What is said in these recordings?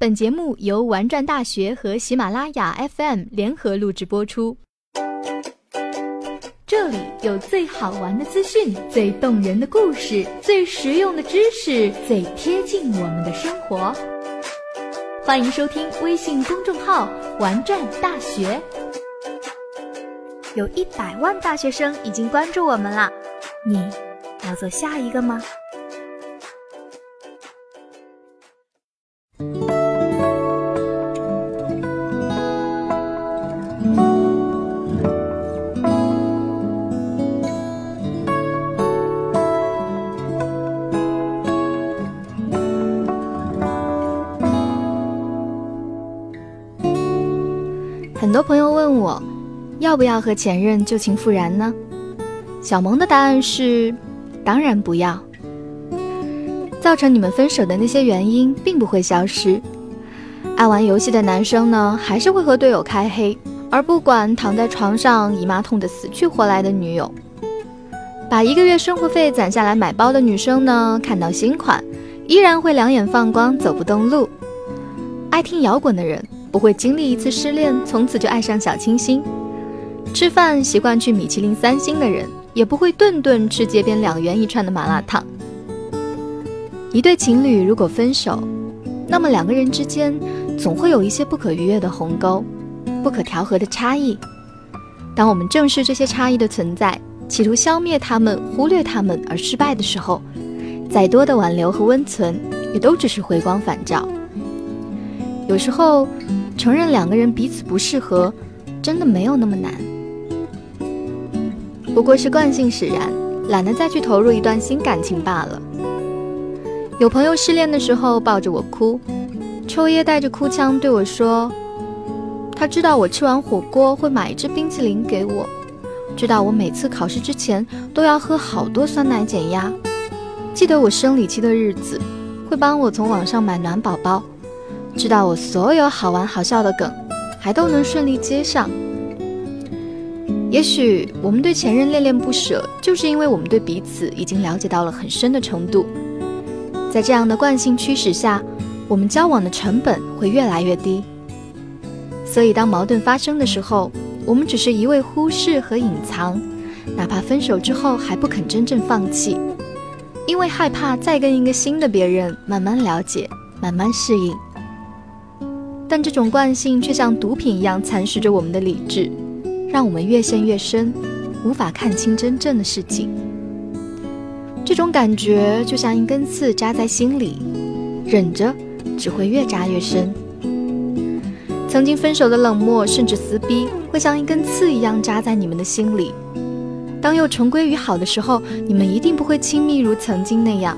本节目由玩转大学和喜马拉雅 FM 联合录制播出。这里有最好玩的资讯、最动人的故事、最实用的知识、最贴近我们的生活。欢迎收听微信公众号“玩转大学”。有一百万大学生已经关注我们了，你要做下一个吗？很多朋友问我，要不要和前任旧情复燃呢？小萌的答案是，当然不要。造成你们分手的那些原因并不会消失。爱玩游戏的男生呢，还是会和队友开黑，而不管躺在床上姨妈痛得死去活来的女友。把一个月生活费攒下来买包的女生呢，看到新款依然会两眼放光，走不动路。爱听摇滚的人。不会经历一次失恋，从此就爱上小清新。吃饭习惯去米其林三星的人，也不会顿顿吃街边两元一串的麻辣烫。一对情侣如果分手，那么两个人之间总会有一些不可逾越的鸿沟，不可调和的差异。当我们正视这些差异的存在，企图消灭他们、忽略他们而失败的时候，再多的挽留和温存，也都只是回光返照。有时候，承认两个人彼此不适合，真的没有那么难。不过是惯性使然，懒得再去投入一段新感情罢了。有朋友失恋的时候抱着我哭，抽噎带着哭腔对我说：“他知道我吃完火锅会买一支冰淇淋给我，知道我每次考试之前都要喝好多酸奶减压，记得我生理期的日子，会帮我从网上买暖宝宝。”知道我所有好玩好笑的梗，还都能顺利接上。也许我们对前任恋恋不舍，就是因为我们对彼此已经了解到了很深的程度。在这样的惯性驱使下，我们交往的成本会越来越低。所以当矛盾发生的时候，我们只是一味忽视和隐藏，哪怕分手之后还不肯真正放弃，因为害怕再跟一个新的别人慢慢了解，慢慢适应。但这种惯性却像毒品一样蚕食着我们的理智，让我们越陷越深，无法看清真正的事情。这种感觉就像一根刺扎在心里，忍着只会越扎越深。曾经分手的冷漠甚至撕逼，会像一根刺一样扎在你们的心里。当又重归于好的时候，你们一定不会亲密如曾经那样，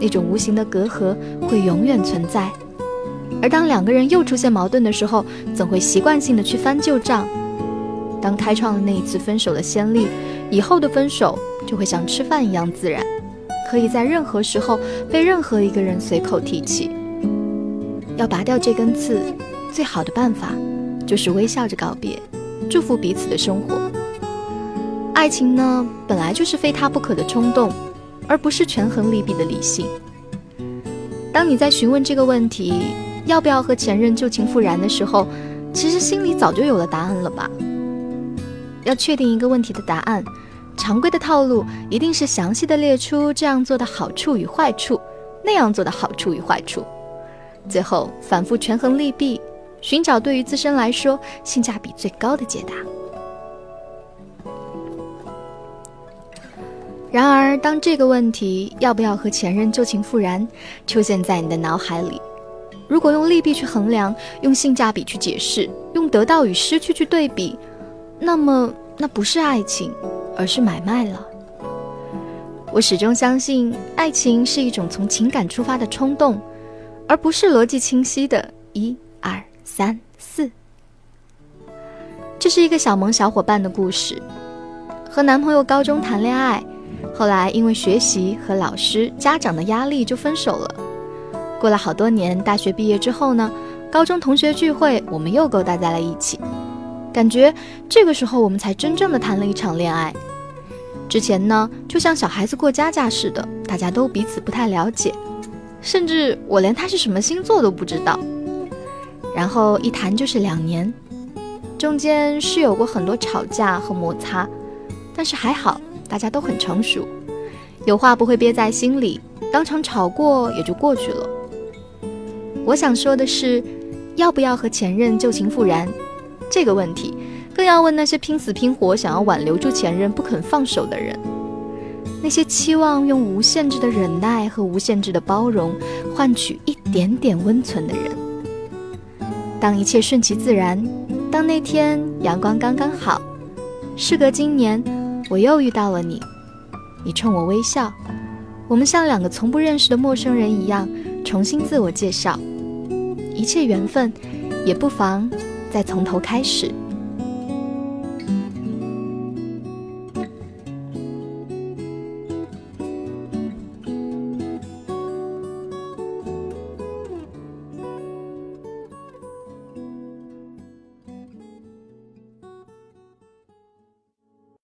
那种无形的隔阂会永远存在。而当两个人又出现矛盾的时候，总会习惯性的去翻旧账。当开创了那一次分手的先例，以后的分手就会像吃饭一样自然，可以在任何时候被任何一个人随口提起。要拔掉这根刺，最好的办法就是微笑着告别，祝福彼此的生活。爱情呢，本来就是非他不可的冲动，而不是权衡利弊的理性。当你在询问这个问题。要不要和前任旧情复燃的时候，其实心里早就有了答案了吧？要确定一个问题的答案，常规的套路一定是详细的列出这样做的好处与坏处，那样做的好处与坏处，最后反复权衡利弊，寻找对于自身来说性价比最高的解答。然而，当这个问题要不要和前任旧情复燃出现在你的脑海里，如果用利弊去衡量，用性价比去解释，用得到与失去去对比，那么那不是爱情，而是买卖了。我始终相信，爱情是一种从情感出发的冲动，而不是逻辑清晰的一二三四。这是一个小萌小伙伴的故事，和男朋友高中谈恋爱，后来因为学习和老师、家长的压力就分手了。过了好多年，大学毕业之后呢，高中同学聚会，我们又勾搭在了一起。感觉这个时候我们才真正的谈了一场恋爱。之前呢，就像小孩子过家家似的，大家都彼此不太了解，甚至我连他是什么星座都不知道。然后一谈就是两年，中间是有过很多吵架和摩擦，但是还好，大家都很成熟，有话不会憋在心里，当场吵过也就过去了。我想说的是，要不要和前任旧情复燃？这个问题，更要问那些拼死拼活想要挽留住前任不肯放手的人，那些期望用无限制的忍耐和无限制的包容换取一点点温存的人。当一切顺其自然，当那天阳光刚刚好，事隔今年，我又遇到了你，你冲我微笑，我们像两个从不认识的陌生人一样重新自我介绍，一切缘分，也不妨再从头开始。